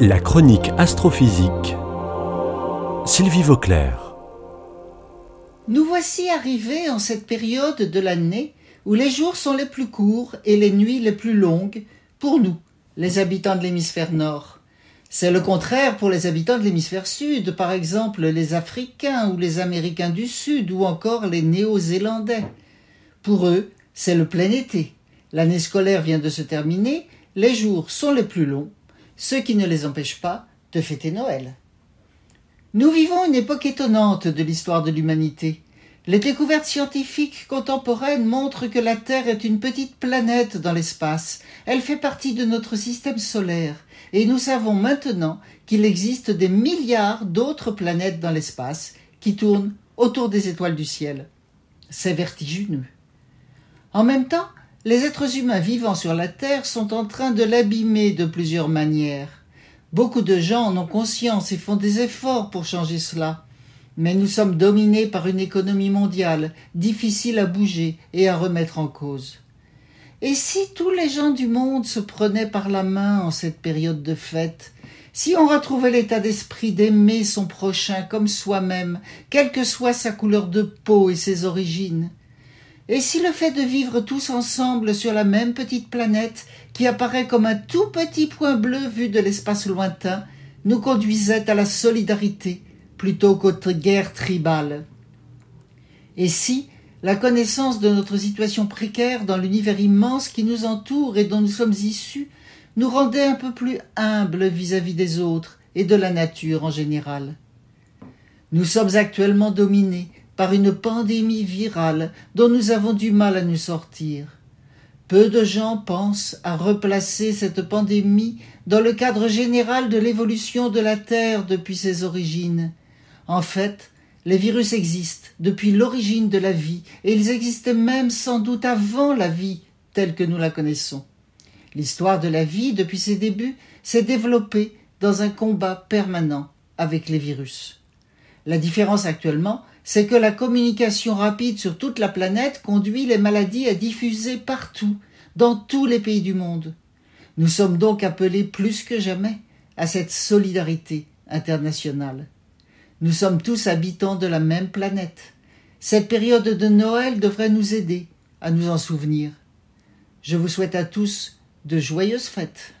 La chronique astrophysique. Sylvie Vauclair. Nous voici arrivés en cette période de l'année où les jours sont les plus courts et les nuits les plus longues pour nous, les habitants de l'hémisphère nord. C'est le contraire pour les habitants de l'hémisphère sud, par exemple les Africains ou les Américains du Sud ou encore les Néo-Zélandais. Pour eux, c'est le plein été. L'année scolaire vient de se terminer, les jours sont les plus longs ce qui ne les empêche pas de fêter Noël. Nous vivons une époque étonnante de l'histoire de l'humanité. Les découvertes scientifiques contemporaines montrent que la Terre est une petite planète dans l'espace. Elle fait partie de notre système solaire. Et nous savons maintenant qu'il existe des milliards d'autres planètes dans l'espace qui tournent autour des étoiles du ciel. C'est vertigineux. En même temps, les êtres humains vivant sur la Terre sont en train de l'abîmer de plusieurs manières. Beaucoup de gens en ont conscience et font des efforts pour changer cela. Mais nous sommes dominés par une économie mondiale, difficile à bouger et à remettre en cause. Et si tous les gens du monde se prenaient par la main en cette période de fête, si on retrouvait l'état d'esprit d'aimer son prochain comme soi-même, quelle que soit sa couleur de peau et ses origines, et si le fait de vivre tous ensemble sur la même petite planète, qui apparaît comme un tout petit point bleu vu de l'espace lointain, nous conduisait à la solidarité plutôt qu'aux guerres tribales Et si la connaissance de notre situation précaire dans l'univers immense qui nous entoure et dont nous sommes issus nous rendait un peu plus humbles vis-à-vis des autres et de la nature en général. Nous sommes actuellement dominés par une pandémie virale dont nous avons du mal à nous sortir. Peu de gens pensent à replacer cette pandémie dans le cadre général de l'évolution de la Terre depuis ses origines. En fait, les virus existent depuis l'origine de la vie, et ils existaient même sans doute avant la vie telle que nous la connaissons. L'histoire de la vie, depuis ses débuts, s'est développée dans un combat permanent avec les virus. La différence actuellement, c'est que la communication rapide sur toute la planète conduit les maladies à diffuser partout, dans tous les pays du monde. Nous sommes donc appelés plus que jamais à cette solidarité internationale. Nous sommes tous habitants de la même planète. Cette période de Noël devrait nous aider à nous en souvenir. Je vous souhaite à tous de joyeuses fêtes.